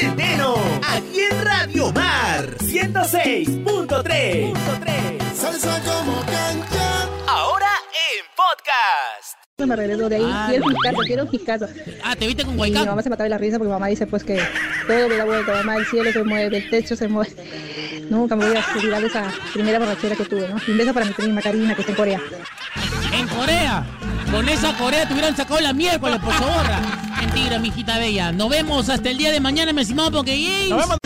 Centeno, aquí en Radio Mar 106.3. Salsa como cancha. Ahora en podcast. Me regreso de ahí. Ah, quiero no. fiscazo, quiero fiscazo. Ah, te viste con Y mi Huaycán. mamá se mataba de la risa porque mamá dice pues que todo me da vuelta, mamá, el cielo se mueve, el techo se mueve. Nunca me voy a olvidar de esa primera borrachera que tuve, ¿no? Y un beso para mi prima Karina, que está en Corea. En Corea. Con esa Corea te hubieran sacado la miércoles por borra. Mentira, mijita bella. Nos vemos hasta el día de mañana, mi estimado Pokégames. Nos vemos.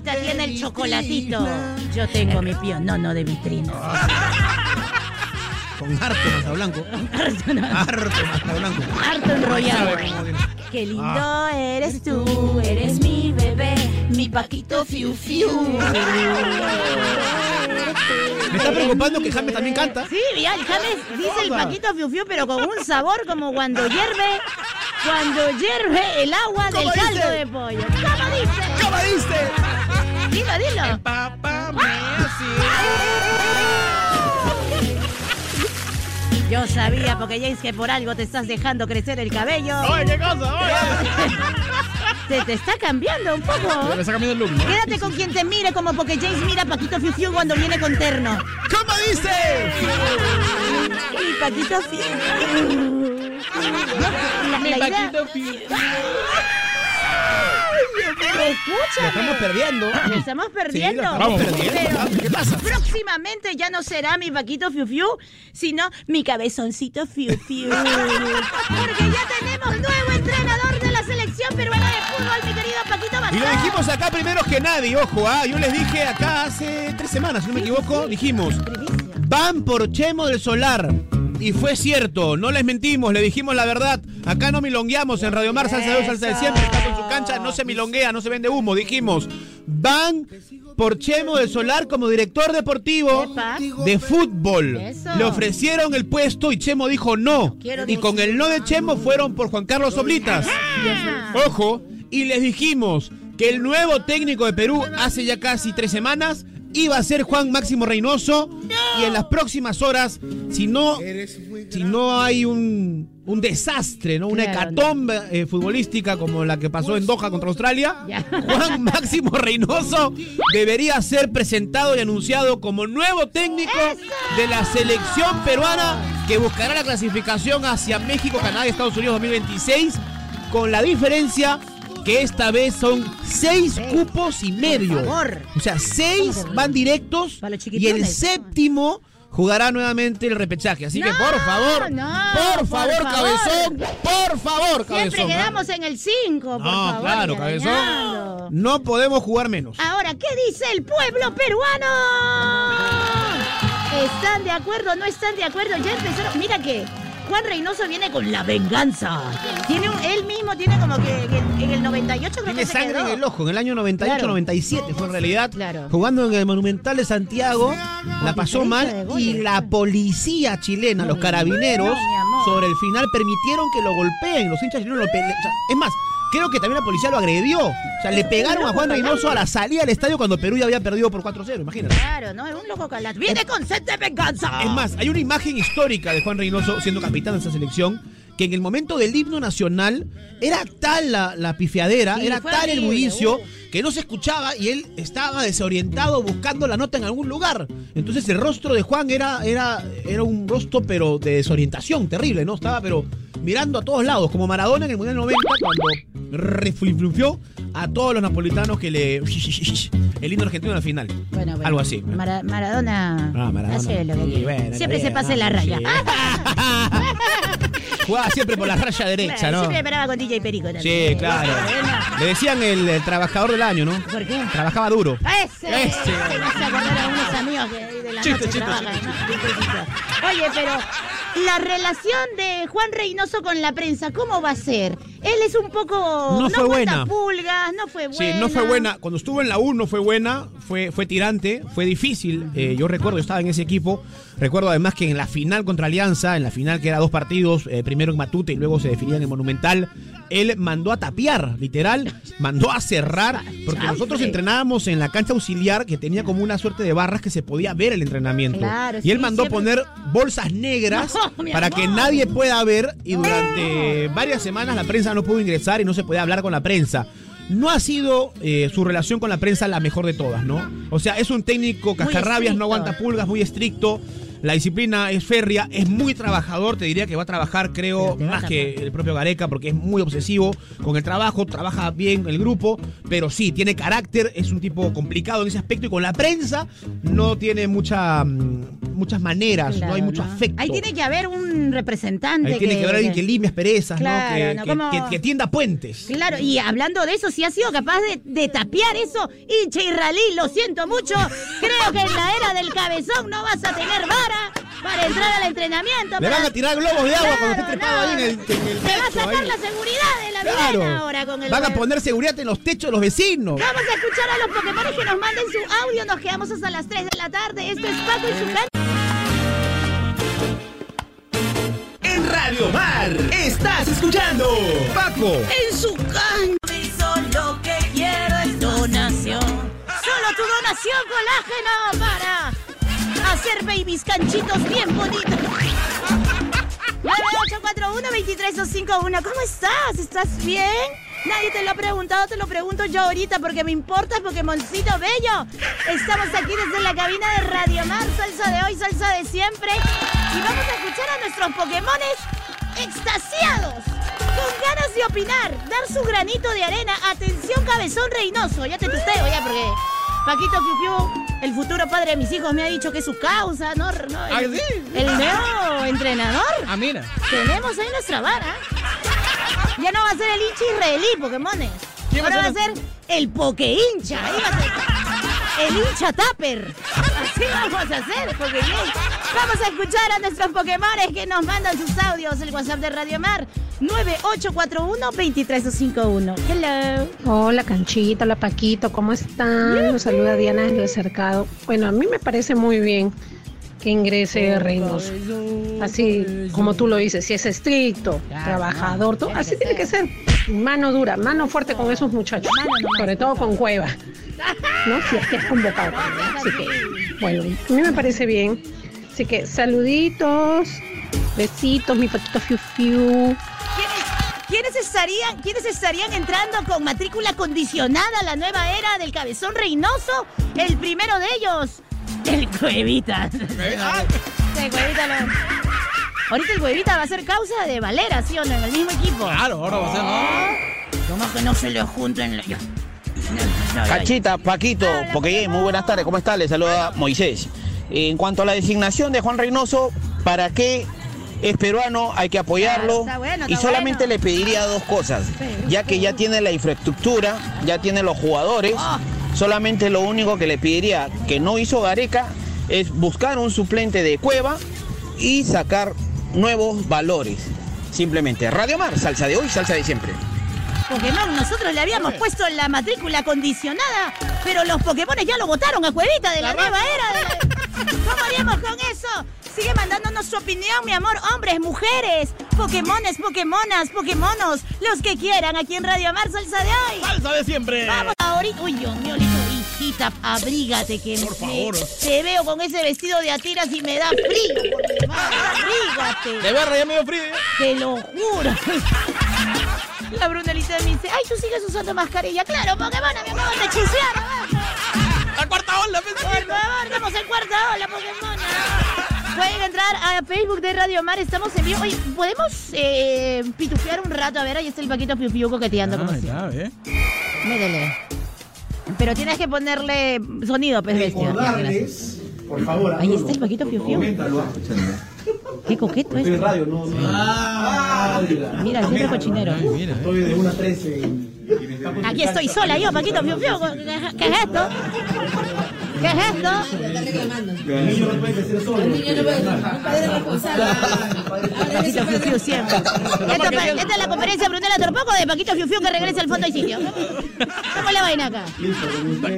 Tiene el chocolatito, yo tengo mi peón. No, no, de vitrina. Con harto masa blanco. Harto, no, Harto masa blanco. harto enrollado. Qué lindo Ah. eres tú, eres mi bebé, mi paquito fiu fiu. Me está preocupando que James también canta. Sí, mira, el James dice el paquito fiu fiu, pero con un sabor como cuando hierve, cuando hierve el agua del ¿Cómo caldo dice? de pollo. ¿Cómo dice? ¿Cómo dice? Dilo, dilo. Papá me Yo sabía, porque James, que por algo te estás dejando crecer el cabello. Oye, ¿qué cosa? Oye. Se te está cambiando un poco. Me está cambiando el look, ¿no? Quédate con quien te mire como porque James mira a Paquito Fiu Fiu cuando viene con terno. ¿Cómo dice? Y Paquito Fiu. La, la idea- Lo escúchame. estamos perdiendo. Lo estamos perdiendo. estamos Vamos. perdiendo. Pero ¿Qué pasa? próximamente ya no será mi Paquito Fiu Fiu, sino mi cabezoncito Fiu Fiu. Porque ya tenemos nuevo entrenador de la selección peruana de fútbol, mi querido Paquito Y Bazán. lo dijimos acá primero que nadie, ojo, ¿ah? Yo les dije acá hace tres semanas, si no me equivoco, dijimos, van por Chemo del Solar. Y fue cierto, no les mentimos, le dijimos la verdad. Acá no milongueamos en Radio Mar, salsa de hoy, salsa de siempre, está con su cancha, no se milonguea, no se vende humo. Dijimos, van por Chemo del Solar como director deportivo Epa. de fútbol. Eso. Le ofrecieron el puesto y Chemo dijo no. Y con el no de Chemo fueron por Juan Carlos Oblitas. Ojo, y les dijimos que el nuevo técnico de Perú hace ya casi tres semanas iba a ser Juan Máximo Reynoso y en las próximas horas, si no, si no hay un, un desastre, ¿no? una Claro. hecatombe eh, futbolística como la que pasó en Doha contra Australia, Ya. Juan Máximo Reynoso debería ser presentado y anunciado como nuevo técnico de la selección peruana que buscará la clasificación hacia México, Canadá y Estados Unidos 2026 con la diferencia que esta vez son seis cupos y medio. favor. O sea, seis van directos y el séptimo jugará nuevamente el repechaje. Así que por favor, no, por por favor, favor. cabezón, por favor, Siempre cabezón. ¿ah? quedamos en el 5, por No, favor. claro, cabezón. No podemos jugar menos. Ahora, ¿qué dice el pueblo peruano? ¿Están de acuerdo? ¿No están de acuerdo? Ya empezaron. Mira que Juan Reynoso viene con la venganza. Tiene un- él mismo tiene como que en el, en el 98 creo Tiene que se sangre quedó. en el ojo. En el año 98, Claro. 97 fue en realidad. Claro. Jugando en el Monumental de Santiago, la pasó mal goles, y la policía chilena, los carabineros, sobre el final permitieron que lo golpeen. Los hinchas chilenos lo o sea, Es más, creo que también la policía lo agredió. O sea, le pegaron a Juan Reynoso a la salida del estadio cuando Perú ya había perdido por 4-0, imagínate. Claro, ¿no? Es un loco calat. Viene con sed de venganza. Es más, hay una imagen histórica de Juan Reynoso siendo capitán de esa selección que en el momento del himno nacional era tal la, la pifiadera, Sí, era tal el bullicio uh. Que no se escuchaba y él estaba desorientado buscando la nota en algún lugar. Entonces el rostro de Juan era, era, era un rostro pero de desorientación terrible, ¿no? Estaba pero mirando a todos lados, como Maradona en el Mundial 90 cuando reflufió a todos los napolitanos que le... El himno argentino al final. Bueno, bueno. Algo así. Mara- Maradona, Ah, Maradona. hace lo que Sí, quiere. bueno, Siempre se pasa la raya. Sí. Jugaba siempre por la raya derecha, Claro, ¿no? Siempre paraba con DJ Perico también. Sí, claro. Le decían el, el trabajador del año, ¿no? ¿Por qué? Trabajaba duro. Ese, Ese. ese. Me hace acordar a unos amigos que de la Chiste, noche chiste, trabajan, ¿no? Chistecito. Oye, pero la relación de Juan Reynoso con la prensa, ¿cómo va a ser? Él es un poco. No fue buena. pulgas, no fue buena. Sí, no fue buena. Cuando estuvo en la U no fue buena, fue, fue tirante, fue difícil. Eh, yo recuerdo, yo estaba en ese equipo. Recuerdo además que en la final contra Alianza, en la final que era dos partidos, eh, primero en Matute y luego se definía en el Monumental, él mandó a tapiar, literal, mandó a cerrar, porque nosotros entrenábamos en la cancha auxiliar que tenía como una suerte de barras que se podía ver el entrenamiento. Claro, y él sí, mandó siempre- poner bolsas negras No, para que nadie pueda ver y durante varias semanas la prensa no pudo ingresar y no se podía hablar con la prensa. No ha sido eh, su relación con la prensa la mejor de todas, ¿no? O sea, es un técnico cascarrabias, no aguanta pulgas, muy estricto. La disciplina es férrea, es muy trabajador, te diría que va a trabajar, creo, más que el propio Gareca, porque es muy obsesivo con el trabajo, trabaja bien el grupo, pero sí, tiene carácter, es un tipo complicado en ese aspecto y con la prensa no tiene mucha, mm, muchas maneras, no hay mucho ¿no? afecto. Ahí tiene que haber un representante. Ahí tiene que haber alguien que limpie asperezas, Claro, ¿no? Que, ¿no? que- Como- que- que tienda puentes. Claro, y hablando de eso, si ha sido capaz de, de tapiar eso, hincha israelí, lo siento mucho. Creo que en la era del cabezón no vas a tener vara para entrar al entrenamiento. Le para- van a tirar globos de agua cuando esté trepado no. ahí en el, en el Te va a sacar ahí. la seguridad de la Claro. ahora con el Van a poner seguridad en los techos de los vecinos. Vamos a escuchar a los Pokémon que nos manden su audio. Nos quedamos hasta las 3 de la tarde. Esto es Paco y su cancha. En Radio Mar estás escuchando Paco. En su cancha. lo que quiero es donación. Solo tu donación colágeno para hacer babies canchitos bien bonitos. 9841-23251. ¿Cómo estás? ¿Estás bien? Nadie te lo ha preguntado, te lo pregunto yo ahorita porque me importa, Pokémoncito bello. Estamos aquí desde la cabina de Radio Mar, salsa de hoy, salsa de siempre. Y vamos a escuchar a nuestros Pokémones extasiados, con ganas de opinar, dar su granito de arena. Atención, cabezón reinoso. Ya te tusteo, ya, porque Paquito Fiu, el futuro padre de mis hijos, me ha dicho que es su causa, ¿no? no ¿Ah, el, sí? el nuevo entrenador. Ah, mira. Tenemos ahí nuestra vara. Ya no va a ser el hincha israelí, Pokémones. ¿Quién va Ahora va a ser? ser el Poke hincha. Ahí va a ser el hincha Tupper. Así vamos a hacer, Poké Vamos a escuchar a nuestros Pokémones que nos mandan sus audios. El WhatsApp de Radio Mar 9841-23251. Hello. Hola Canchita, hola Paquito, ¿cómo están? Los saluda Diana desde el cercado. Bueno, a mí me parece muy bien que ingrese Reynoso. Así como tú lo dices, si es estricto, trabajador, todo, así tiene que ser. Mano dura, mano fuerte con esos muchachos, sobre todo con Cueva, ¿no? Si es que es convocado. Así que, bueno, a mí me parece bien. Así que saluditos, besitos, mi Paquito Fiu Fiu. ¿Quiénes, estarían, ¿Quiénes estarían entrando con matrícula condicionada a la nueva era del cabezón reinoso? El primero de ellos, el Cuevita. El Cuevita lo- Ahorita el Cuevita va a ser causa de Valera, ¿sí o no? En el mismo equipo. Claro, ahora va a ser, ¿no? ¿Cómo que no se le junten? la- ya. No. Cachita, Paquito, porque muy buenas tardes, ¿cómo está? Le saluda Moisés. En cuanto a la designación de Juan Reynoso, ¿para qué es peruano? Hay que apoyarlo. Está bueno, y solamente bueno. le pediría dos cosas, ya que ya tiene la infraestructura, ya tiene los jugadores. Ah. Solamente lo único que le pediría que no hizo Gareca es buscar un suplente de Cueva y sacar nuevos valores. Simplemente Radio Mar, salsa de hoy, salsa de siempre. Pokémon, nosotros le habíamos puesto la matrícula condicionada, pero los Pokémon ya lo votaron a Cuevita de la, nueva era. de- ¿Cómo haríamos con eso? Sigue mandándonos su opinión, mi amor. Hombres, mujeres, Pokémones, Pokémonas, Pokémonos, los que quieran aquí en Radio Mar Salsa de hoy. Salsa de siempre. Vamos ahorita. Uy, Dios mío, hijita, abrígate que Por me- favor. te veo con ese vestido de atiras y me da frío. por mi madre, Abrígate. De verdad, ya me dio frío. Te lo juro. La Brunelita me dice, ay, tú sigues usando mascarilla. Claro, Pokémon, me acaban de. La cuarta ola, Por favor, estamos en cuarta ola, Pokémon. Pueden entrar a Facebook de Radio Mar, estamos en vivo. Oye, ¿podemos eh, pitufear un rato? A ver, ahí está el Paquito Piu Piu coqueteando como Ah, siempre. ya, ¿eh? Métele. Pero tienes que ponerle sonido, pues bestia. Por favor, Ahí está el Paquito Piu Piu. Qué coqueto es. radio, no, no. Ah, Mira, siempre cochinero. Ay, mira, ¿eh? Estoy de 1 a 13. Aquí estoy sola yo, Paquito Fiu Fiu. ¿Qué es esto? ¿Qué es esto? El niño no puede crecer solo. El niño no puede. Paquito Fiu Fiu siempre. Esta, es la conferencia Brunella Torpoco de Paquito Fiu Fiu que regresa al fondo y sitio. ¿Cómo es la vaina acá?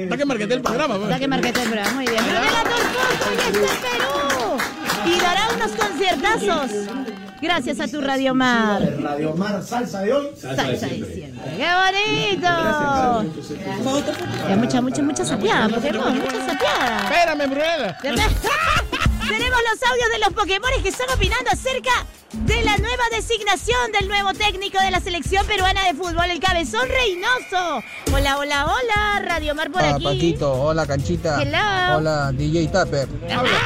¿Para qué marquete el programa? pues? Ya que marqué el programa, muy bien. Brunella Torpoco ya está en Perú. Y dará unos conciertazos. Gracias a tu Radio Mar. Radio Mar Salsa de hoy. Salsa de siempre. ¡Qué bonito! Mucha, mucha, mucha sapeada, Pokémon, mucha sapeada. Espérame, Brunella. Tenemos los audios de los Pokémon que están opinando acerca de la nueva designación del nuevo técnico de la selección peruana de fútbol, el Cabezón Reynoso. Hola, hola, hola, Radio Mar por Hola aquí. Paquito, hola Canchita. Hello. Hola DJ Tapper.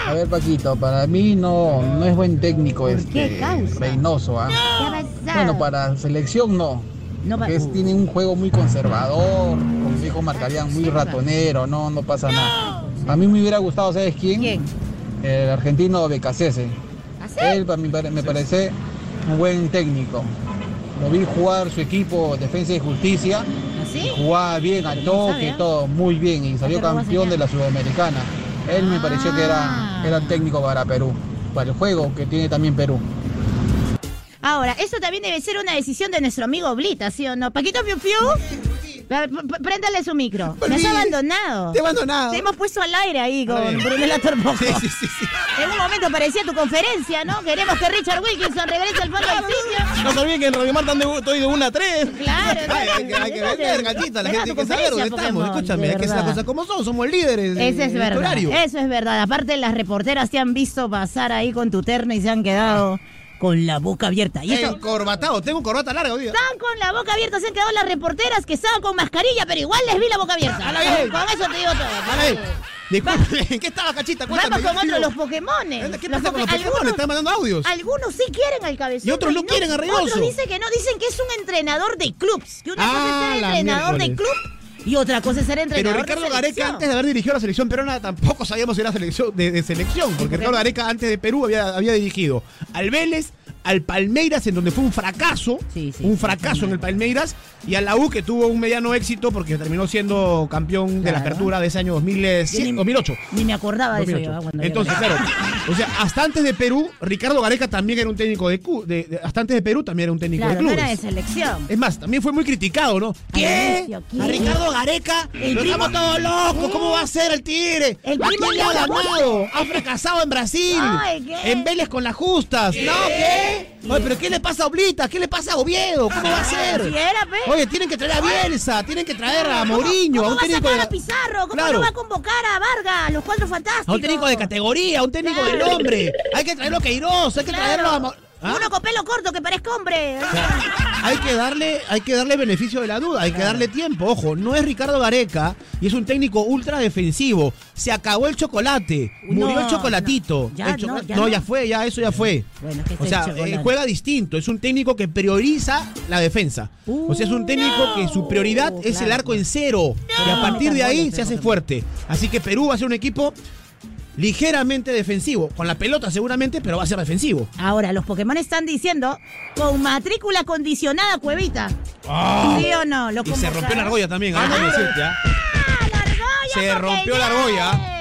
A ver Paquito, para mí no, no es buen técnico este qué causa? Reynoso, ¿ah? ¿Qué pasa? Bueno, para selección no. No Porque es- tiene un juego muy conservador, como dijo Marcarían, muy ratonero, no, no pasa nada. A mí me hubiera gustado, ¿sabes quién? ¿Quién? El argentino Becasese. ¿Ah? Él para me parece un buen técnico. Lo vi jugar su equipo Defensa y Justicia. ¿Así? Jugaba bien al toque, ¿ah? todo muy bien y salió campeón de la Sudamericana. Él me pareció que Ah. era, era técnico para Perú, para el juego que tiene también Perú. Ahora, eso también debe ser una decisión de nuestro amigo Blita, ¿sí o no? Paquito Fiu Fiu. Ver, Préndale su micro. Me has abandonado. Te he abandonado. Te hemos puesto al aire ahí con. Brunella Torpoco. Sí, sí, sí, sí. En un momento parecía tu conferencia, ¿no? Queremos que Richard Wilkinson regrese al fondo del sitio. No se olviden que en Radio Mar están de, estoy de 1 a 3. Claro, Ay, hay que, hay que vender, gatita, la gente tiene que saber dónde estamos. Escúchame, hay que hacer las verdad. cosas como son, somos líderes. de- Ese es de verdad. horario. Eso es verdad. Aparte, las reporteras te han visto pasar ahí con tu terno y se han quedado con la boca abierta. Y eso. Encorbatado, tengo corbata larga hoy día. Están con la boca abierta, se han quedado las reporteras que estaban con mascarilla, pero igual les vi la boca abierta. Ala bien. Con eso te digo todo. Disculpe, ¿en qué estaba, cachita? Cuéntame. Vamos con yo otro, sigo. los Pokémones. ¿Qué pasa con los Pokémon? Están mandando audios. Algunos sí quieren al cabezón. Y otros no quieren a Reynoso. Otros dicen que no, dicen que es un entrenador de clubs. Que una Ah, cosa es ser la entrenador de club y otra cosa es ser Pero entrenador Ricardo de Gareca, antes de haber dirigido la selección peruana, tampoco sabíamos si era selección, de, de selección. Porque Ricardo Gareca, antes de Perú, había, había dirigido al Vélez, al Palmeiras, en donde fue un fracaso. Sí, sí, un fracaso en el Palmeiras. Y a la U, que tuvo un mediano éxito porque terminó siendo campeón de la apertura de ese año 2007, Yo ni- 2008. Ni me acordaba de eso 2008. yo. cuando Entonces, claro, o sea, hasta antes de Perú, Ricardo Gareca también era un técnico de, de- de- hasta antes de Perú también era un técnico Claro, de no clubes. era de selección. Es más, también fue muy criticado, ¿no? ¿Qué? A Ricardo Gareca, El lo primo- todos locos, ¿cómo va a ser el tigre? El ¿A primo quién le ha ganado? Fracasado en Brasil, Ay, ¿qué? en Vélez con las justas. ¿No? ¿Qué? Oye, pero ¿qué le pasa a Oblita? ¿Qué le pasa a Oviedo? ¿Cómo va a ser? Oye, tienen que traer a Bielsa, tienen que traer a Mourinho, a ¿Cómo un va a técnico sacar de... a Pizarro? ¿Cómo Claro. no va a convocar a Vargas, a los cuatro fantásticos? A un técnico de categoría, a un técnico de Claro. nombre. Hay que traerlo a Queiroz, hay que Claro. traerlo a... ¿Ah? Uno con pelo corto que parezca hombre. Hay que darle, hay que darle beneficio de la duda, hay que darle tiempo. Ojo, no es Ricardo Gareca y es un técnico ultra defensivo. Se acabó el chocolate, murió No, el chocolatito. no, ya El chocola- no, ya no, ya fue, ya eso ya fue. Bueno, es que O es sea, eh, juega distinto, es un técnico que prioriza la defensa. o sea, es un técnico que su prioridad Uh, es el arco en cero. Y a partir de ahí se hace fuerte. Así que Perú va a ser un equipo ligeramente defensivo. Con la pelota seguramente, pero va a ser defensivo. Ahora, los Pokémon están diciendo con matrícula condicionada Cuevita. Ah. ¿Sí o no? Y se rompió la argolla también, Ah, déjame decirte, ¿ah? Se porque rompió la argolla.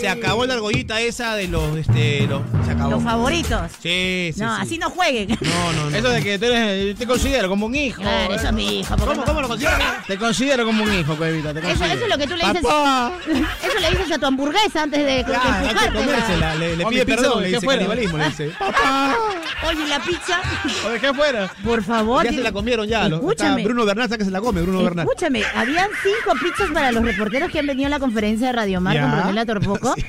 Se acabó la argollita esa de los, este, los, se acabó. Los favoritos. Sí, sí, no, sí. así no jueguen. No, no, no. Eso de que tú eres, te considero como un hijo. Claro, eso es mi hijo. ¿Cómo, cómo lo consideras? Te considero como un hijo, Cuevita. Te Eso, eso es lo que tú le dices. Papá. Eso le dices a tu hamburguesa antes de, Claro, que comérsela. Le, le pide mi pizza, perdón, le ¿qué dice fuera? canibalismo, le dice. Oye, la pizza. ¿O de qué fuera? Por favor. Ya se la comieron ya. Escúchame. está Bruno Bernal, que se la come, Bruno Bernal. Escúchame, habían cinco pizzas para los reporteros que han venido a la conferencia de Radio Mar con Ya. Torpoco.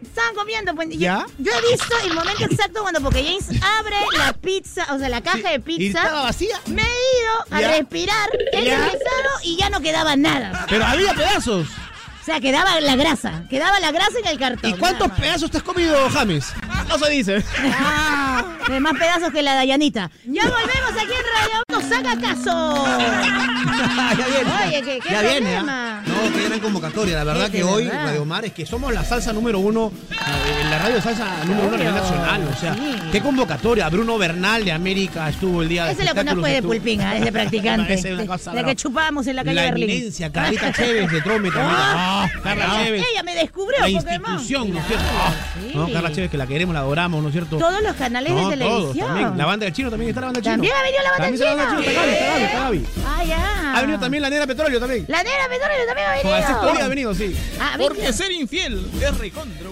Sí. Estaban comiendo. Pues, yo- ¿Ya? Yo, he visto el momento exacto cuando Porque James abre la pizza, o sea, la caja de ¿Y pizza. estaba vacía? Me he ido a ¿Ya? respirar, he ¿Ya? regresado y ya no quedaba nada. Pero había pedazos. O sea, quedaba la grasa. Quedaba la grasa en el cartón. ¿Y cuántos pedazos te has comido, James? No se dice. Ah, de más pedazos que la Dayanita. Ya volvemos aquí en Radio Nos haga caso. ya viene. Oye, ¿qué, qué ya viene? ¿ah? No, qué gran convocatoria. La verdad que de hoy, verdad. Radio Mar, es que somos la salsa número uno, eh, la radio salsa número uno a nivel nacional. O sea, sí. qué convocatoria. Bruno Bernal de América estuvo el día de Ese lo conozco de Pulpinga, es de practicante. Es una cosa de que chupábamos en la calle La Berlín. eminencia, Carlita Chévez de Trome también. Ah, Ah, Carla Chévez. Ella me descubrió La Pokémon. institución, ¿no es cierto? Ah, sí. No, Carla Chévez, que la queremos, la adoramos, ¿no es cierto? Todos los canales No, de todos, televisión. también. La banda del chino también está la banda del chino. También ha venido la banda También del está la banda del chino. chino. Está Gaby, está Gaby, está Gaby. Ah, ya. Ha venido también la negra petróleo también. La negra Petróleo también ha venido. historia ha venido, sí. Ah, Porque ser infiel es recontra.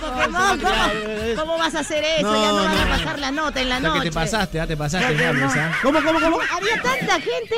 Pokémon, ¿cómo, cómo vas a hacer eso? No, ya no van a no. pasar la nota en la noche. que te pasaste, ah, te pasaste. ¿Cómo, cómo, cómo? Había tanta gente.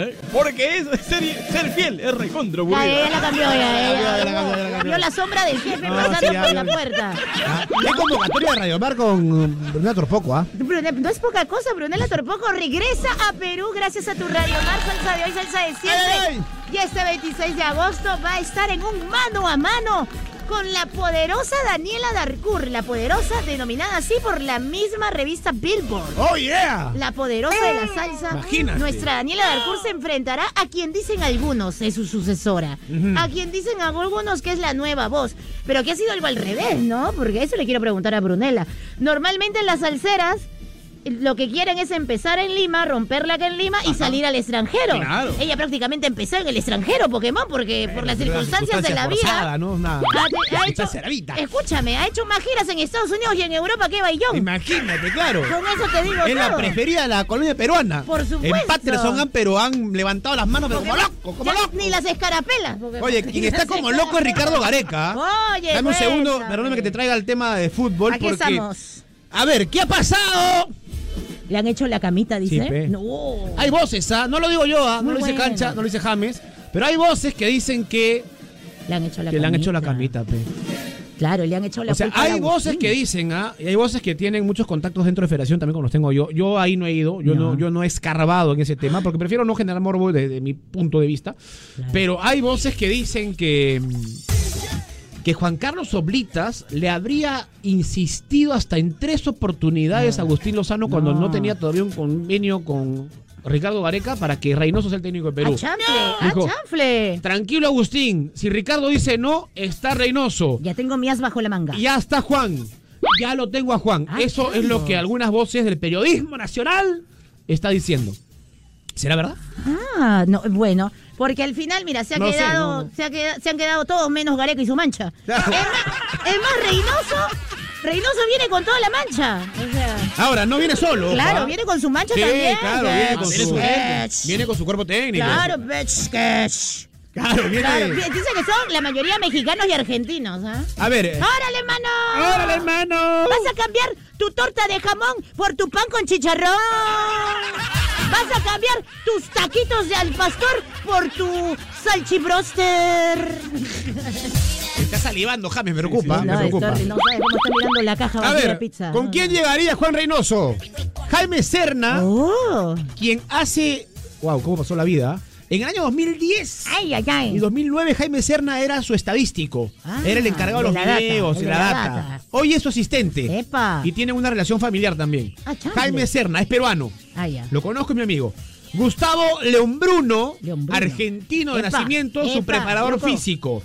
¿Eh? Porque es ser, ser fiel es recontra, bro. ya, ya la cambió, ya. La cambió, ya la cambió. Vio la sombra del jefe No, pasando sí, ya, por ya. la puerta. Ah, Qué convocatoria de Radio Mar con Bruna Torpoco, ¿ah? Brunel, no es poca cosa, Brunella Torpoco regresa a Perú gracias a tu Radio Mar, salsa de hoy, salsa de siempre. ¡Ay, ay! Y este 26 de agosto va a estar en un mano a mano con la poderosa Daniela Darcourt, la poderosa denominada así por la misma revista Billboard. ¡Oh, yeah! La poderosa de la salsa. Imagínate. Nuestra Daniela Darcourt se enfrentará a quien dicen algunos es su sucesora. A quien dicen algunos que es la nueva voz. Pero que ha sido algo al revés, ¿no? Porque eso le quiero preguntar a Brunella. Normalmente las salseras lo que quieren es empezar en Lima, romperla acá en Lima y salir al extranjero. Claro. Ella prácticamente empezó en el extranjero, Pokémon, porque por las circunstancias de la vida. escúchame, ha hecho más giras en Estados Unidos y en Europa que Baillón. Imagínate, claro. Con eso te digo Es la preferida de la colonia peruana. Por supuesto. En Patterson han, pero han levantado las manos, pero como loco, como loco. Ni las escarapelas. porque- Oye, quien está como loco es Ricardo Gareca. Oye, Dame un segundo, cuéntame. perdóname que te traiga el tema de fútbol. Aquí porque... estamos. A ver, ¿qué ha pasado? Le han hecho la camita, dice. Sí, pe. no. Hay voces, ¿ah? No lo digo yo, ¿ah? No Muy lo dice bueno. Cancha, no lo dice James. Pero hay voces que dicen que, Le han hecho la que le camita. han hecho la camita, pe. Claro, le han hecho la O sea, culpa hay voces Agustín. que dicen, ¿ah? Y hay voces que tienen muchos contactos dentro de Federación también como los tengo yo. Yo ahí no he ido, yo no, No. yo no he escarbado en ese tema, porque prefiero no generar morbo desde mi punto de vista. Pero hay voces que dicen que. mm, que Juan Carlos Oblitas le habría insistido hasta en tres oportunidades a Agustín Lozano cuando no No. tenía todavía un convenio con Ricardo Gareca para que Reynoso sea el técnico de Perú. ¡A chanfle! ¡A Dijo, chanfle! Tranquilo Agustín, si Ricardo dice no, está Reynoso. Ya tengo mías bajo la manga. Ya está Juan. Ya lo tengo a Juan. Ah, Eso es lo que algunas voces del periodismo nacional está diciendo. ¿Será verdad? Ah, no, bueno, porque al final, mira, se ha No sé, quedado, no, no. Se, ha queda- se han quedado todos menos Gareca y su mancha. Claro. Es más, es más, Reynoso, Reynoso viene con toda la mancha. O sea, Ahora, no viene solo. claro, ¿ah? viene con su mancha Sí, también. claro, viene con, su, viene con su cuerpo técnico. Claro, bitch. Claro, viene. Claro, dice que son la mayoría mexicanos y argentinos, ¿ah? A ver. eh, ¡Órale, mano! ¡Órale, hermano! ¿Vas a cambiar tu torta de jamón por tu pan con chicharrón? ¿Vas a cambiar tus taquitos de al pastor por tu salchibroster? Está salivando, James, me preocupa. me No, preocupa. está- no sabes cómo está mirando la caja A de ver, pizza. ¿con No, quién no. llegaría Juan Reynoso? Jaime Serna, Oh. quien hace. Wow, ¿cómo pasó la vida? En el año 2010 Ay, ay, ay. y 2009 Jaime Serna era su estadístico. Ah, era el encargado de los la videos, de la la data. data. Hoy es su asistente. Epa. Y tiene una relación familiar también. Ah. Jaime Serna, es peruano. Ah, ya. Lo conozco, es mi amigo. Gustavo Leombruno, Leombruno. argentino de Epa, nacimiento, su epa, preparador loco. físico.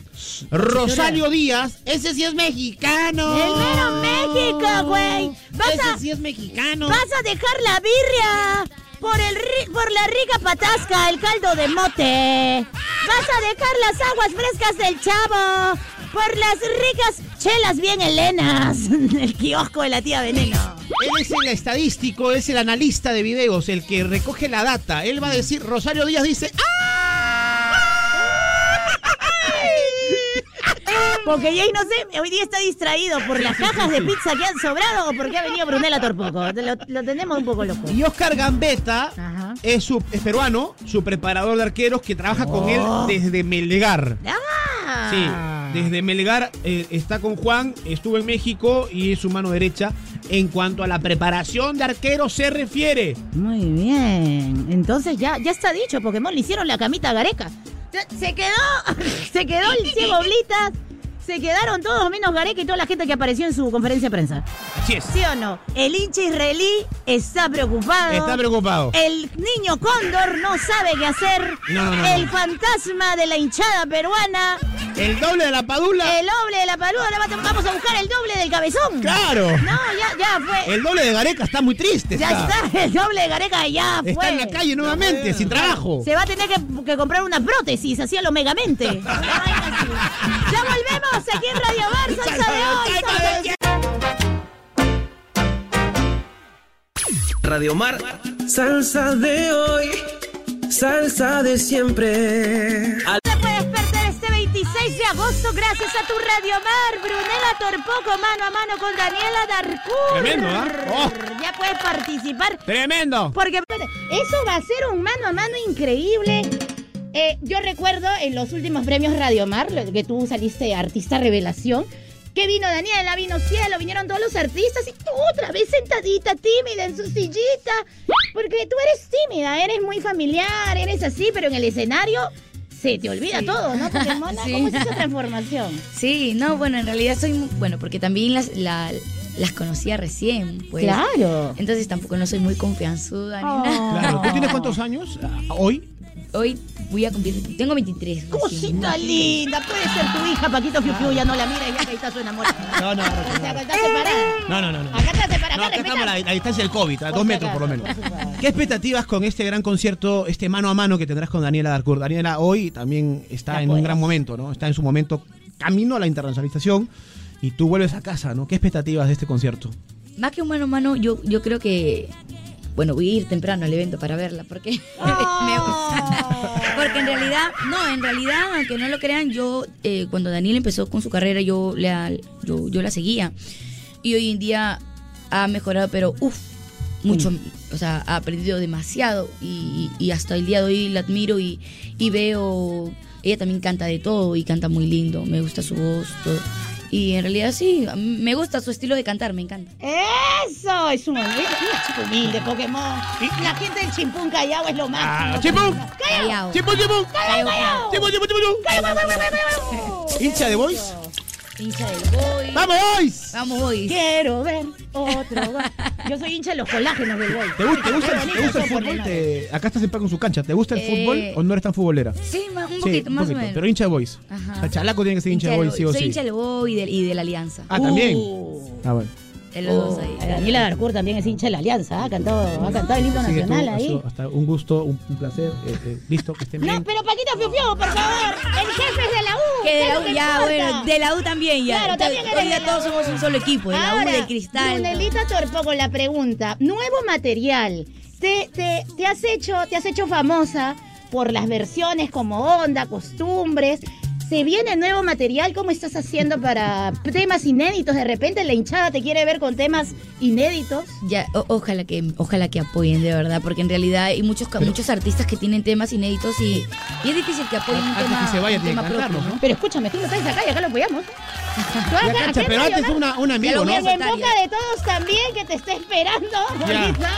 Rosario Díaz, ese sí es mexicano. ¡El mero México, güey! ¿Vas a, Ese sí es mexicano. vas a dejar la birria por, el ri- por la rica patasca, el caldo de mote. Vas a dejar las aguas frescas del chavo por las ricas chelas bien helenas. El kiosco de la tía Veneno. Él es el estadístico, es el analista de videos, el que recoge la data. Él va a decir, Rosario Díaz dice, Porque Jay, no sé, hoy día está distraído por las cajas de pizza que han sobrado o porque ha venido Brunella Torpoco. Lo, lo tenemos un poco loco. Y Oscar Gambetta Ajá. es, su, es peruano, su preparador de arqueros que trabaja con él Oh. desde Melgar. ¡Ah! Sí, desde Melgar eh, está con Juan, estuvo en México y es su mano derecha. En cuanto a la preparación de arqueros se refiere. Muy bien. Entonces ya, ya está dicho, Pokémon le hicieron la camita a Gareca. Se quedó, se quedó el ciego Blitas Se quedaron todos menos Gareca y toda la gente que apareció en su conferencia de prensa. Así es. ¿Sí o no? El hincha israelí está preocupado. Está preocupado. El niño cóndor no sabe qué hacer. No, no, no, el fantasma de la hinchada peruana. El doble de la padula. El doble de la paluda. Ahora Vamos a buscar el doble del cabezón. Claro. No, ya, ya fue. El doble de Gareca está muy triste. Ya está, el doble de Gareca ya fue. Está en la calle nuevamente, sin trabajo. Se va a tener que, que comprar una prótesis, así a lo megamente. ya volvemos aquí en Radio Bar, salsa de hoy. Radio Mar. Salsa de hoy, salsa de siempre. Te puedes perder este 26 de agosto gracias a tu Radio Mar. Brunela Torpoco, mano a mano con Daniela Darcourt. Tremendo, ¿ah? Oh. Ya puedes participar. Tremendo. Porque eso va a ser un mano a mano increíble. Eh, yo recuerdo en los últimos premios Radio Mar, que tú saliste artista revelación, que vino Daniela, vino Cielo, vinieron todos los artistas y tú otra vez sentadita, tímida en su sillita. Porque tú eres tímida, eres muy familiar, eres así, pero en el escenario se te olvida Sí. todo, ¿no? Porque, Mona, Sí. ¿cómo es esa transformación? Sí, no, bueno, en realidad soy, bueno, porque también las, la- las conocía recién, pues. Claro. Entonces tampoco no soy muy confianzuda ni nada. Claro. ¿Tú tienes cuántos años ah, hoy? Hoy voy a cumplir, tengo 23. recién. Cosita linda, puede ser tu hija, Paquito Fiu Fiu, ya no la mira, ya que ahí está su enamorada. No, no, no. O sea, que está separada. No, no, no. no. Acá está separada, No, acá respeta. estamos a la, distancia del COVID, a Por dos metros por lo menos. por. ¿Qué expectativas con este gran concierto, este mano a mano que tendrás con Daniela Darcourt? Daniela hoy también está Ya en puedes. un gran momento, ¿no? Está en su momento camino a la internacionalización y tú vuelves a casa, ¿no? ¿Qué expectativas de este concierto? Más que un mano a mano, yo, yo creo que. Bueno, voy a ir temprano al evento para verla, porque me gusta. Porque en realidad, no, en realidad, aunque no lo crean, yo, eh, cuando Daniel empezó con su carrera, yo la, yo, yo la seguía. Y hoy en día ha mejorado, pero uff, mucho, o sea, ha aprendido demasiado. Y, y hasta el día de hoy la admiro y, y veo. Ella también canta de todo y canta muy lindo. Me gusta su voz, todo. Y en realidad sí, me gusta su estilo de cantar, me encanta. Eso es un humilde, chica humilde, Pokémon. La gente del chimpún callao es lo máximo. Ah, ¡Chimpún! ¡Callao! ¡Chimpún, chimpún! ¡Callao, callao! ¡Chimpún, chimpún, chimpún! ¡Callao, callao, callao, callao! ¿Hincha de Voice? Hincha del boy. ¡Vamos, Boys! Vamos, boys. Quiero ver otro gol. Yo soy hincha de los colágenos del gol. ¿Te, gu- te gusta, el- te gusta fútbol? Te- acá estás en paz con su cancha. ¿Te gusta el Eh, fútbol o no eres tan futbolera? Sí, un Sí, poquito, un más poquito, o menos. Pero hincha de Boys. Ajá. O sea, Chalaco tiene que ser hincha de Boys, sí o soy sí. hincha del boy y de, y de la alianza. Ah, también. Uh. Ah, bueno. De los dos ahí. Oh, Daniela Darcourt también es hincha de la Alianza. Ha cantado, ha cantado el himno Así que tú, nacional ahí. hasta un gusto, un, un placer. eh, eh, listo, que estén bien. No, pero Paquito Fiu Fiu, por favor. El jefe es de la U. Que de ¿qué es la U, que ya, importa? bueno, de la U también, ya. Claro, también Hoy ya todos somos un solo equipo, de la U, de Cristal. Brunelita Torpoco, la pregunta. Nuevo material. Te, te, te has hecho, te has hecho famosa por las versiones como onda, costumbres. Se viene nuevo material. ¿Cómo estás haciendo para temas inéditos? De repente la hinchada te quiere ver con temas inéditos. Ya, o- ojalá que ojalá que apoyen de verdad, porque en realidad hay muchos muchos artistas que tienen temas inéditos y, y es difícil que apoyen un tema, que se vaya, un tiene tema propio, ¿no? Pero escúchame, tú no estás acá y acá lo apoyamos. Acá- cancha, acá en pero antes una, un amigo, lo ¿no? En boca de todos también, que te está esperando, Ya. bonita.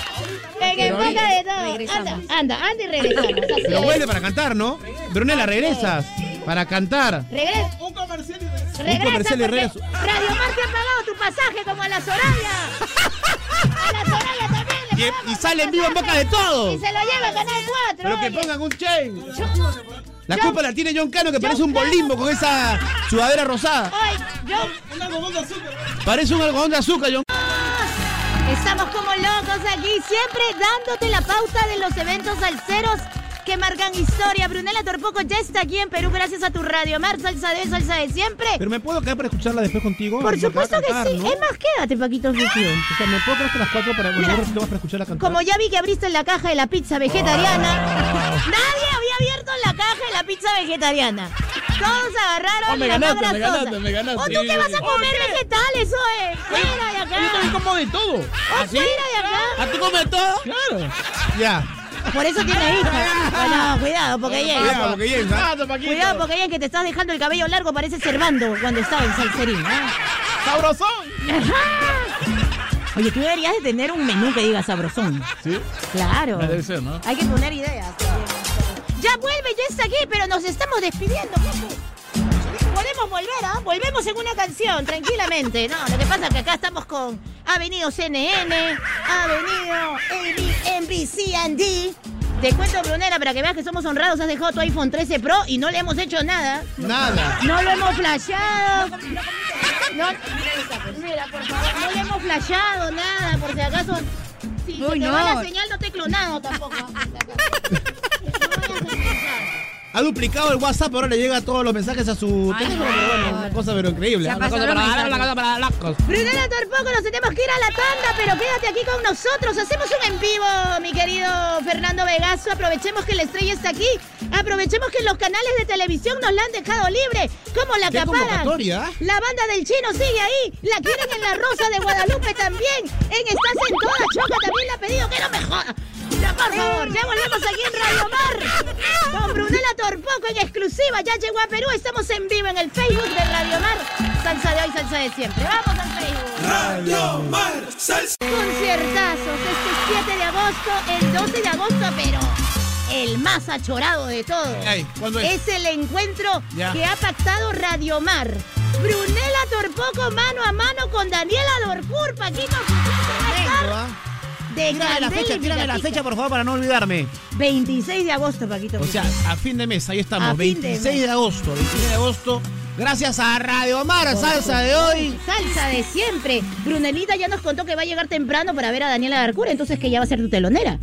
En Pero boca de todos. Regresamos. Anda, anda, anda y regresamos. Pero vuelve para cantar, ¿no? Brunela, regresas para cantar. Regresa. Un comercial y regresa. comercial y regreso. Radio Mar te ha pagado tu pasaje como a la Soraya. A la Soraya también le Y, pagamos y sale en vivo en boca de todos. Y se lo lleva a Canal 4. Pero que pongan un chain. La Yo- culpa la tiene John Cano, que John parece un bolimbo con esa sudadera rosada. Ay, yo... Parece un algodón de azúcar, John. Estamos como locos aquí, siempre dándote la pauta de los eventos salseros que marcan historia. Brunella Torpoco ya está aquí en Perú gracias a tu Radio Mar, salsa de hoy, salsa de siempre. Pero me puedo quedar para escucharla después contigo. Por a supuesto que cantar, sí. ¿no? Es más, quédate, Paquito Fiu. O sea, me puedo quedar hasta las 4 para volver más para escucharla cantar. Como ya vi que abriste la caja de la pizza vegetariana, nadie había abierto la caja de la pizza vegetariana. Todos agarraron Oh, me la ganaste, más me grasosa. ganaste, me ganaste. ¿O tú qué vas a comer vegetales, oe? Fuera de acá. Yo también como de todo. ¡O fuera de acá! ¿Ah, tú comes todo? Claro. Ya. Por eso tiene hija. Bueno, cuidado, porque ella Cuidado, porque ¿ah? Cuidado, porque ella que te estás dejando el cabello largo parece Servando cuando estaba en Salserín. ¿ah? ¡Sabrosón! Oye, tú deberías de tener un menú que diga sabrosón. Sí. Claro. Debe ser, ¿no? Hay que poner ideas. Ya vuelve, ya está aquí, pero nos estamos despidiendo, jefe. Podemos volver, ¿ah? Volvemos en una canción, tranquilamente. No, lo que pasa es que acá estamos con... Ha venido CNN, ha venido NBC&D. Te cuento, Brunera, para que veas que somos honrados, has dejado tu iPhone 13 Pro y no le hemos hecho nada. Nada. No lo hemos flasheado. No, mira, por favor, no le hemos flasheado nada, por si acaso. Si se Uy, te no. va la señal, no te he clonado tampoco. Ha duplicado el WhatsApp, ahora le llega todos los mensajes a su teléfono, pero bueno, una cosa pero increíble. Una cosa para una cosa para locos. Brunella Torpoco, nos tenemos que ir a la tanda, pero quédate aquí con nosotros. Hacemos un en vivo, mi querido Fernando Vegaso. Aprovechemos que la estrella está aquí. Aprovechemos que los canales de televisión nos la han dejado libre. ¿Cómo la ¿eh? La banda del chino sigue ahí. La quieren en la Rosa de Guadalupe también. En Estás en toda Choca también la ha pedido. Que no me joda. Ya, por favor, ya volvemos aquí en Radio Mar. Con Brunella Torpoco en exclusiva. Ya llegó a Perú. Estamos en vivo en el Facebook de Radio Mar. Salsa de hoy, salsa de siempre. Vamos al Facebook. Radio Mar Salsa. Conciertazos este 7 de agosto, el 12 de agosto, pero el más achorado de todos. Ey, ¿cuándo es? el encuentro que ha pactado Radio Mar. Brunella Torpoco mano a mano con Daniela Dorfur, Paquito. Va a estar ¿ah? De Tírame la fecha, tírame la fecha, por favor, para no olvidarme. 26 de agosto, Paquito. O sea, a fin de mes, ahí estamos. A fin de 26 de, agosto, 26 de agosto. Gracias a Radio Mar, salsa de hoy. Salsa de siempre. Brunelita ya nos contó que va a llegar temprano para ver a Daniela Darcura, entonces que ya va a ser tu telonera.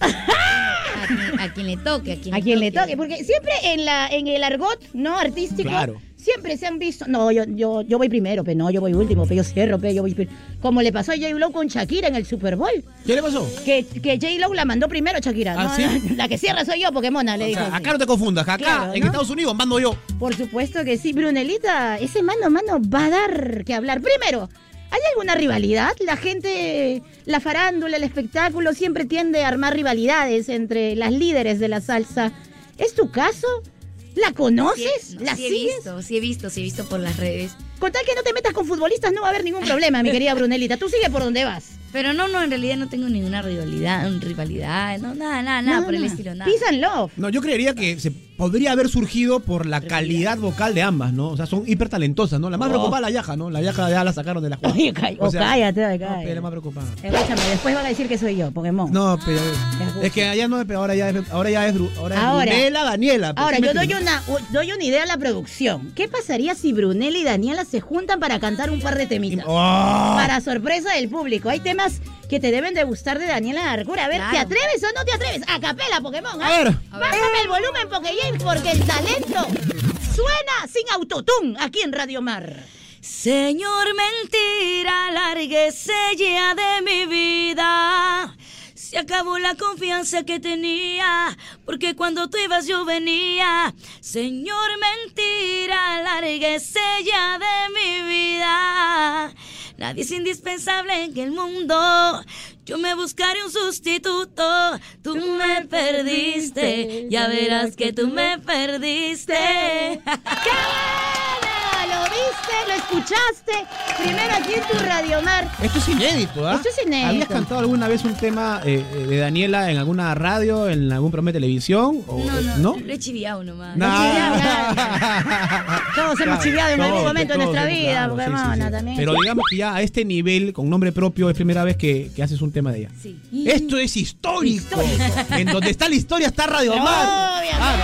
A quien, a quien le toque, a quien, A quien le toque, porque siempre en la en el argot no artístico Claro. Siempre se han visto, no, yo yo yo voy primero, pero no, yo voy último, pero yo cierro, pero yo voy como le pasó a J Lo con Shakira en el Super Bowl, ¿Qué le pasó? que que J Lo la mandó primero Shakira, ¿Ah, no, sí? la que cierra soy yo, Pokémona, le O dijo. sea, acá no te confundas, acá Claro, en ¿no? Estados Unidos mando yo. Por supuesto que sí, Brunelita, ese mano a mano va a dar que hablar. Primero, ¿hay alguna rivalidad? La gente, la farándula, el espectáculo siempre tiende a armar rivalidades entre las líderes de la salsa. ¿Es tu caso? ¿La conoces? Sí, ¿La sí he visto, sí he visto, sí he visto por las redes. Con tal que no te metas con futbolistas no va a haber ningún problema, mi querida Brunelita. Tú sigue por donde vas. Pero no, no, en realidad no tengo ninguna rivalidad, rivalidad, no, nada, nada, nada por el estilo, nada. Peace and love. No, yo creería que se podría haber surgido por la calidad vocal de ambas, ¿no? O sea, son hiper talentosas, ¿no? La más Oh. preocupada la Yaja, ¿no? La Yaja ya la sacaron de la jugada. Oye, cállate, O sea, cállate, cállate. la más preocupada. Escúchame, después van a decir que soy yo, Pokémon. No, pero es que allá no pero ahora ya es, ahora ya es, ahora es Ahora. Brunella, Daniela. pues, Ahora, ¿sí me yo doy una, doy una idea a la producción. ¿Qué pasaría si Brunella y Daniela se juntan para cantar un par de temitas? ¡Oh! Para sorpresa del público. Hay temas que te deben de gustar de Daniela Arcura. A ver, ¿te Claro. atreves o no te atreves? A capela, Pokémon. A ver. Bájame el volumen, Pokémon, porque el talento suena sin autotune aquí en Radio Mar. Señor mentira, lárguese ya de mi vida. Se acabó la confianza que tenía, porque cuando tú ibas yo venía. Señor mentira, lárguese ya de mi vida. Nadie es indispensable en el mundo. Yo me buscaré un sustituto. Tú me perdiste, ya verás que tú me perdiste. ¡Qué! ¿Lo viste? ¿Lo escuchaste? Primero aquí en tu Radio Mar. Esto es inédito, ¿ah? Esto es inédito. ¿Habías cantado alguna vez un tema eh, eh, de Daniela en alguna radio, en algún programa de televisión? O, No, no, ¿no? lo he chiviado nomás. Nah. Todos hemos chiviado en algún momento de nuestra vida, claro, sí, sí. también. Pero digamos que ya a este nivel, con nombre propio, es primera vez que, que haces un tema de ella. Sí. Esto es histórico. en donde está la historia está Radio No, Mar. obviamente, Ah,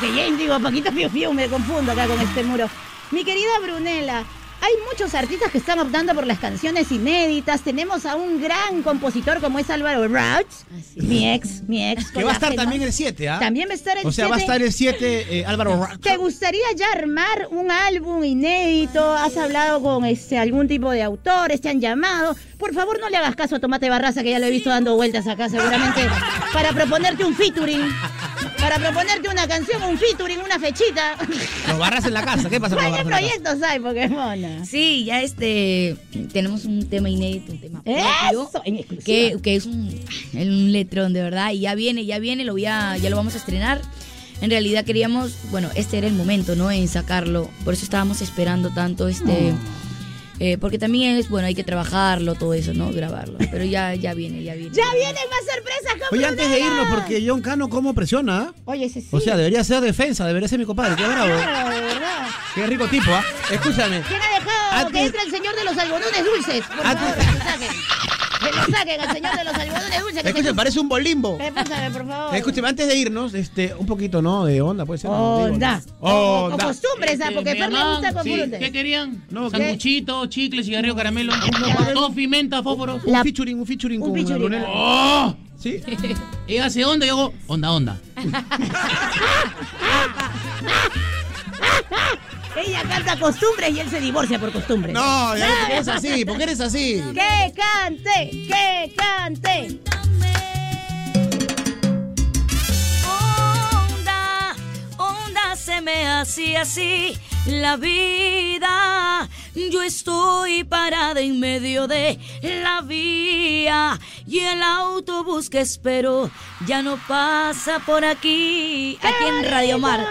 porque James, digo, Paquito Fiu Fiu, me confundo acá con este muro. Mi querida Brunella, hay muchos artistas que están optando por las canciones inéditas. Tenemos a un gran compositor como es Álvaro Rauch, mi ex, mi ex. que va a estar también el 7, ¿ah? También va a estar el O sea, va a 7. estar el 7 eh, Álvaro Ra- ¿Te gustaría ya armar un álbum inédito? ¿Has hablado con este, algún tipo de autores? ¿Te han llamado? Por favor, no le hagas caso a Tomate Barraza, que ya lo he visto dando vueltas acá seguramente, para proponerte un featuring. Para proponerte una canción, un featuring, una fechita. Los barras en la casa. ¿Qué pasa con los ¿Qué proyectos hay, Pokémon? Sí, ya este tenemos un tema inédito, un tema propio, Eso, en exclusiva. que, que es un, un letrón de verdad y ya viene, ya viene, lo voy a, ya lo vamos a estrenar. En realidad queríamos, bueno, este era el momento, ¿no? En sacarlo, por eso estábamos esperando tanto este Eh, porque también es, bueno, hay que trabajarlo, todo eso, ¿no? Grabarlo. Pero ya, ya viene, ya viene. Ya vienen más sorpresas con Oye, antes de irnos, porque John Cano, ¿cómo presiona? Oye, ese sí. O sea, debería ser defensa, debería ser mi compadre. Qué bravo. Claro, de verdad. Qué rico tipo, ¿ah? Escúchame. ¿Quién ha dejado Antes- que entre el señor de los algodones dulces? Por favor, que lo saquen. Al señor de los algodones dulces. que Escúchame, se- parece un bolimbo. Pásame, por favor. Escúchame, antes de irnos, este, un poquito, ¿no? De onda, puede ser. De Onda. O, Onda. costumbres, ¿ah? Porque Me Fer llamaban, gusta té. ¿Qué querían? No. Sanguchito, chicle, cigarrillo, caramelo. Tofi, menta, fósforo. Un featuring, un featuring Un con featuring. Brunella. ¡Oh! ¿Sí? Ella hace onda y yo hago onda, onda. Ella canta costumbres y él se divorcia por costumbres. No, ya no eres así, ¿por qué eres así? ¡Que cante! ¡Que cante! Onda, onda se me hacía así la vida. Yo estoy parada en medio de la vía y el autobús que espero ya no pasa por aquí. Aquí en Radio Mar.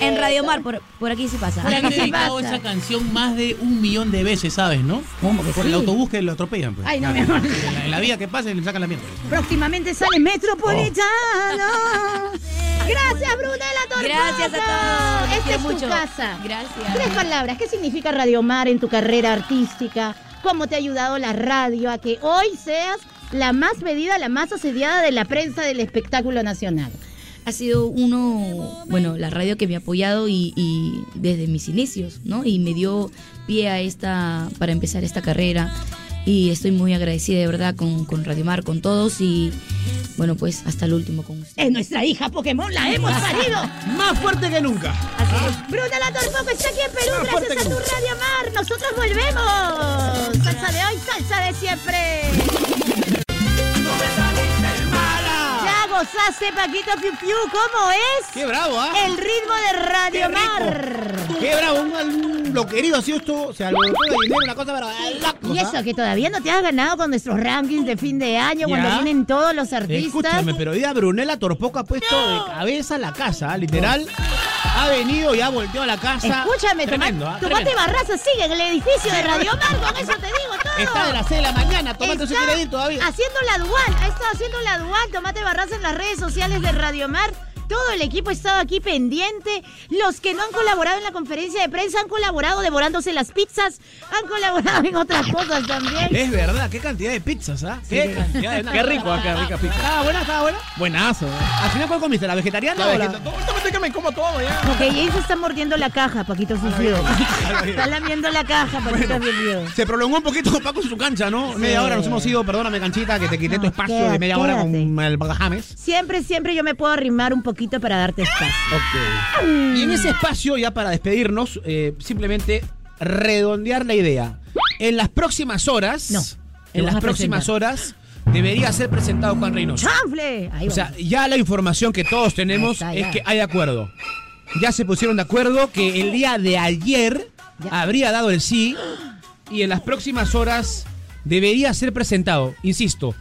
En Radio Mar, por, por aquí sí pasa. Le han dedicado esa canción más de un millón de veces, ¿sabes, no? ¿Cómo que Por sí? el autobús que lo atropellan, pues. Ay, no, mi amor. En la, en la vía que pasa y le sacan la mierda. Próximamente sale Metropolitano. Gracias, Brunella Torpaca. Gracias a todos. Esta es tu mucho. casa. Gracias. Tres palabras. ¿Qué significa Radio Mar en tu carrera artística? ¿Cómo te ha ayudado la radio a que hoy seas la más pedida, la más asediada de la prensa del espectáculo nacional? ha sido uno, bueno, la radio que me ha apoyado y desde mis inicios, ¿no? Y me dio pie a esta, para empezar esta carrera. Y estoy muy agradecida de verdad con, con Radio Mar, con todos y bueno, pues hasta el último con ustedes. Es nuestra hija Pokémon, la hemos parido. Más fuerte que nunca. Bruna la Torpoco está aquí en Perú, Más gracias a tu Radio Mar. Nosotros volvemos. Salsa de hoy, salsa de siempre. Ya gozaste, Paquito Piu Piu, ¿cómo es? Qué bravo, ¿ah? El ritmo de Radio. Mar. Qué bravo, un, un bloquerío así esto, se alborotó de dinero, una cosa para Y eso, que todavía no te has ganado con nuestros rankings de fin de año, Ya. cuando vienen todos los artistas. Escúchame, pero hoy día Brunella Torpoco ha puesto de cabeza la casa, ¿ah? literal. Ha venido y ha volteado la casa. Escúchame, Tremendo, Tomás. ¿ah? Tomate. Barraza sigue en el edificio de Radio Mar, con eso te digo todo. Está de las 6 de la mañana, Tomate se quiere ir todavía. Haciendo la dual, ha estado haciendo la dual, Tomate Barraza en las redes sociales de Radio Mar. Todo el equipo ha estado aquí pendiente. Los que no han colaborado en la conferencia de prensa han colaborado devorándose las pizzas, han colaborado en otras cosas también. Es verdad, qué cantidad de pizzas, ¿ah? Qué cantidad de Qué rico, ah, qué rica pizza. ¿Estaba buena? ¿Estaba buena? Buenazo. ¿Al final cuál comiste? ¿La vegetariana La o la...? vegeta- Ahorita que me como todo ya. Porque James está mordiendo la caja, Paquito Fifiu. Está lamiendo la caja, Paquito Fifiu. Se prolongó un poquito con Paco en su cancha, ¿no? Media hora nos hemos ido, perdóname, canchita, que te quité tu espacio quédate, de media hora quédate. con el Bagajames. Siempre, siempre yo me puedo arrimar un poquito para darte espacio. Y en ese espacio, ya para despedirnos, eh, simplemente redondear la idea. En las próximas horas, te en las próximas horas, debería ser presentado Juan Reynoso. ¡Chanfle! O sea, ya la información que todos tenemos está, es que hay acuerdo. Ya se pusieron de acuerdo que el día de ayer habría dado el sí y en las próximas horas debería ser presentado. Insisto,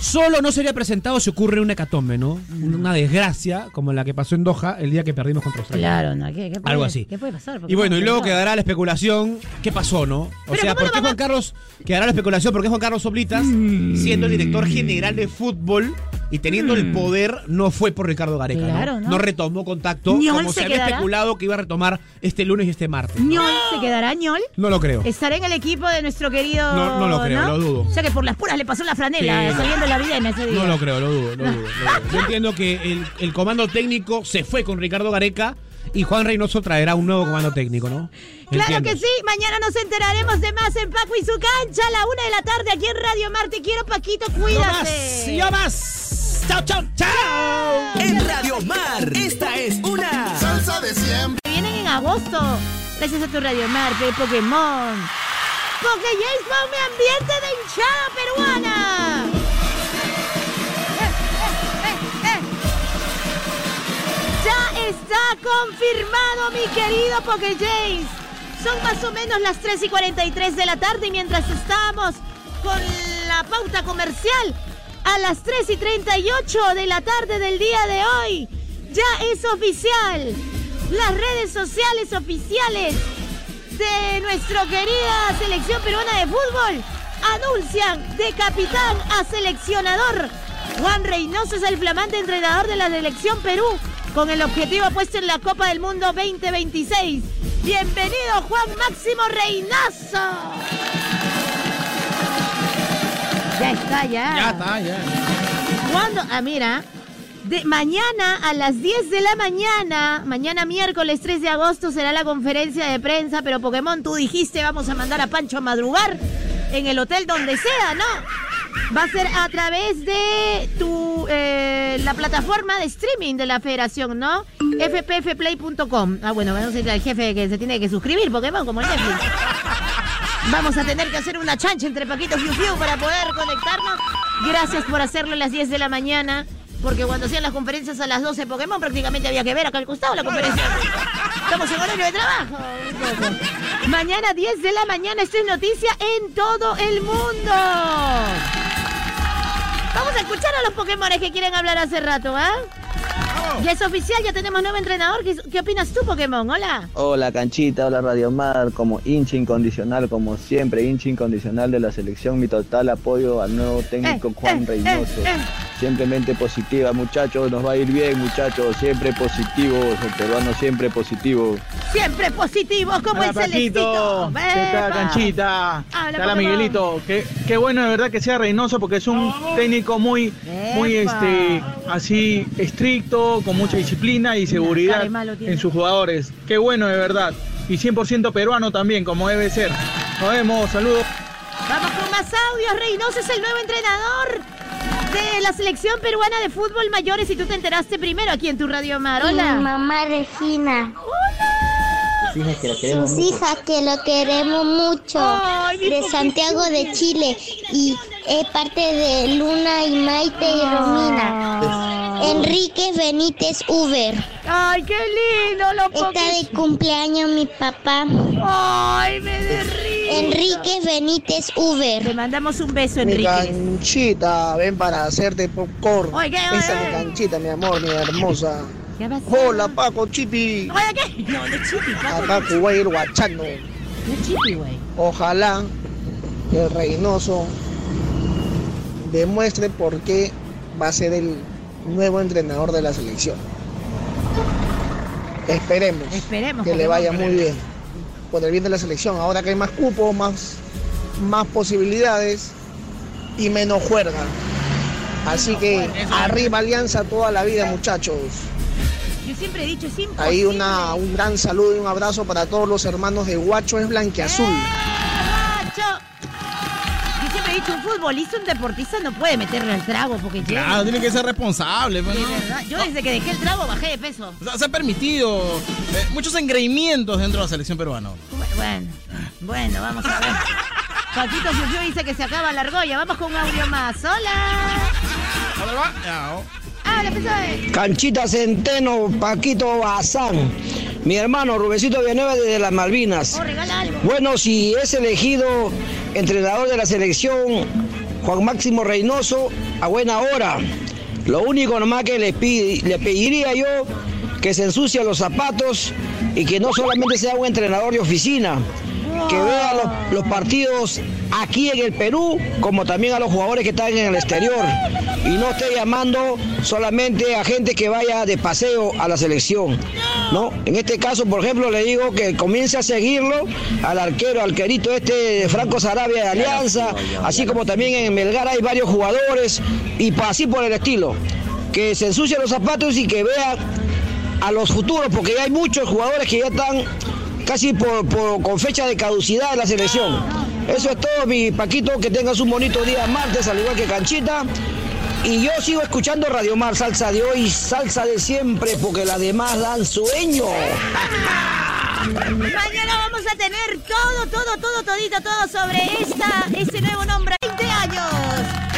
solo no sería presentado si ocurre una hecatombe, ¿no? Una desgracia como la que pasó en Doha el día que perdimos contra Australia. Claro, ¿no? ¿Qué, qué puede- Algo así. ¿Qué puede pasar? Porque Y bueno, y luego quedará la especulación, ¿qué pasó, no? O Pero sea, ¿cómo ¿por qué Juan Carlos quedará la especulación? ¿Por qué Juan Carlos Soblitas, siendo el director general de fútbol y teniendo el poder, no fue por Ricardo Gareca? Claro, ¿no? ¿no? retomó contacto, ¿Ñol como se, se había quedará? especulado que iba a retomar este lunes y este martes. ¿Ñol se quedará Ñol? No lo creo. ¿Estará en el equipo de nuestro querido. No, no lo creo, lo dudo. O sea que por las puras le pasó la franela Sí, no. saliendo la vida en ese día. No lo creo, lo dudo, lo dudo, lo dudo. Yo entiendo que el, el comando técnico se fue con Ricardo Gareca y Juan Reynoso traerá un nuevo comando técnico, ¿no? Claro Entiendo. que sí, mañana nos enteraremos de más en Paco y su cancha a la una de la tarde aquí en Radio Mar. Te quiero, Paquito, cuídate. ¡Yo más! ¡Chao, chao, chao! En Radio Mar, esta es una Salsa de siempre. Vienen en agosto. Gracias a tu Radio Mar, de Pokémon. Porque James Bond me ambiente de hinchada peruana. Ya está confirmado, mi querido Poké James. Son más o menos las 3 y 43 de la tarde y mientras estamos con la pauta comercial, a las 3 y 38 de la tarde del día de hoy, ya es oficial. Las redes sociales oficiales de nuestra querida selección peruana de fútbol anuncian de capitán a seleccionador. Juan Reynoso es el flamante entrenador de la selección Perú con el objetivo puesto en la Copa del Mundo 2026. Bienvenido Juan Máximo Reynoso. Ya está, ya. Ya está, ya. ¿Cuándo? Ah, mira. De mañana a las 10 de la mañana, mañana miércoles 3 de agosto será la conferencia de prensa, pero Pokémon, tú dijiste vamos a mandar a Pancho a madrugar en el hotel donde sea, ¿no? Va a ser a través de tu eh, la plataforma de streaming de la federación, ¿no? fpfplay.com. Ah, bueno, vamos a decirle al jefe que se tiene que suscribir, Pokémon, como el Netflix. Vamos a tener que hacer una chancha entre Paquito Fiu Fiu para poder conectarnos. Gracias por hacerlo a las 10 de la mañana. Porque cuando hacían las conferencias a las 12 Pokémon prácticamente había que ver acá al costado la conferencia. Estamos en horario de trabajo. Mañana 10 de la mañana, esto es noticia en todo el mundo. Vamos a escuchar a los Pokémones que quieren hablar hace rato, ¿ah? Ya es oficial, ya tenemos nuevo entrenador. ¿Qué, qué opinas tú, Pokémon? Hola. Hola Canchita, hola Radio Mar, como hincha incondicional, como siempre, hincha incondicional de la selección, mi total apoyo al nuevo técnico Eh, Juan eh, Reynoso. eh, eh. Simplemente positiva, muchachos, nos va a ir bien, muchachos, siempre positivos, el peruano siempre positivo. Siempre positivos como Hola, el Celestito. Paquito. ¿Qué tal. Canchita? Habla, ¿Qué tal, Pokémon. Miguelito? Qué, qué bueno de verdad que sea Reynoso porque es un técnico muy, muy Epa. este, así estricto, con mucha disciplina y seguridad en sus jugadores. Qué bueno de verdad. Y 100% peruano también, como debe ser. Nos vemos, saludos. Vamos con más audios. Reynoso es el nuevo entrenador de la selección peruana de fútbol mayores. Y tú te enteraste primero aquí en tu Radio Mar. Hola. Mi mamá Regina. Sus hijas que lo queremos mucho. de Santiago de Chile. Y es parte de Luna y Maite y Romina. Enrique Benítez Uber. Ay, qué lindo, lo Está de cumpleaños mi papá. Ay, me derrito. Enrique Benítez Uber. Le mandamos un beso, Mi Enrique. canchita, ven para hacerte popcorn. Oye, ¿qué? Esa Oye, mi canchita, mi amor, mi hermosa. ¿Qué pasó? Hola, Paco Chipi. Oye, ¿qué? No, no es chipi, Paco. Acá Kuwait guachando. No es chipi, güey. Ojalá que el Reynoso demuestre por qué va a ser el nuevo entrenador de la selección. Esperemos, Esperemos, que le vaya muy bien. Por el bien de la selección. Ahora que hay más cupos, más, más posibilidades y menos juerga. Así que arriba Alianza toda la vida, muchachos. Yo siempre he dicho, es imposible. Ahí una, un gran saludo y un abrazo para todos los hermanos de Guacho es Blanquiazul. Macho. Un futbolista, un deportista no puede meterle al trago porque llega. Claro, tiene que ser responsable. pues, De ¿no? verdad, Yo desde que dejé el trago bajé de peso. O sea, se ha permitido eh, muchos engreimientos dentro de la selección peruana. Bueno, bueno, vamos a ver. Paquito Fiu dice que se acaba la argolla. Vamos con un audio más. Hola. Habla, pesado. Canchita Centeno, Paquito Bazán. Mi hermano Rubecito Villanueva desde las Malvinas. Oh, regala algo. Bueno, si es elegido entrenador de la selección Juan Máximo Reynoso, a buena hora. Lo único nomás que le, le pediría yo que se ensucie los zapatos y que no solamente sea un entrenador de oficina, que vea los, partidos aquí en el Perú, como también a los jugadores que están en el exterior. Y no esté llamando solamente a gente que vaya de paseo a la selección. ¿no? En este caso, por ejemplo, le digo que comience a seguirlo al arquero, al querito este Franco Sarabia de Alianza, así como también en Melgar hay varios jugadores y así por el estilo. Que se ensucie los zapatos y que vea a los futuros, porque ya hay muchos jugadores que ya están casi por, por- con fecha de caducidad en la selección. Eso es todo, mi Paquito, que tengas un bonito día martes, al igual que Canchita. Y yo sigo escuchando Radio Mar, salsa de hoy, salsa de siempre, porque las demás dan sueño. Mañana vamos a tener todo, todo, todo, todito, todo sobre esta, este nuevo nombre. 20 años.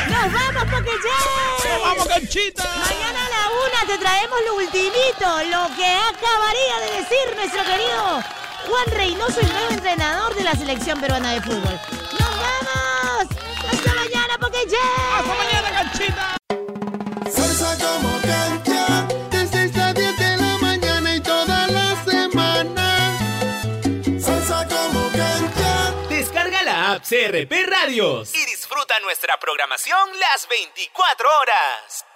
Nos vamos, Pokéche. ¡Vamos, Canchita! Mañana a la una te traemos lo ultimito, lo que acabaría de decir nuestro querido Juan Reynoso, el nuevo entrenador de la selección peruana de fútbol. ¡Nos vamos! ¡Hasta mañana, Pokéche! ¡Hasta mañana, Canchita! Salsa como cancha, de 6 a 10 de la mañana y toda la semana. Salsa como PRP Radios y disfruta nuestra programación las 24 horas.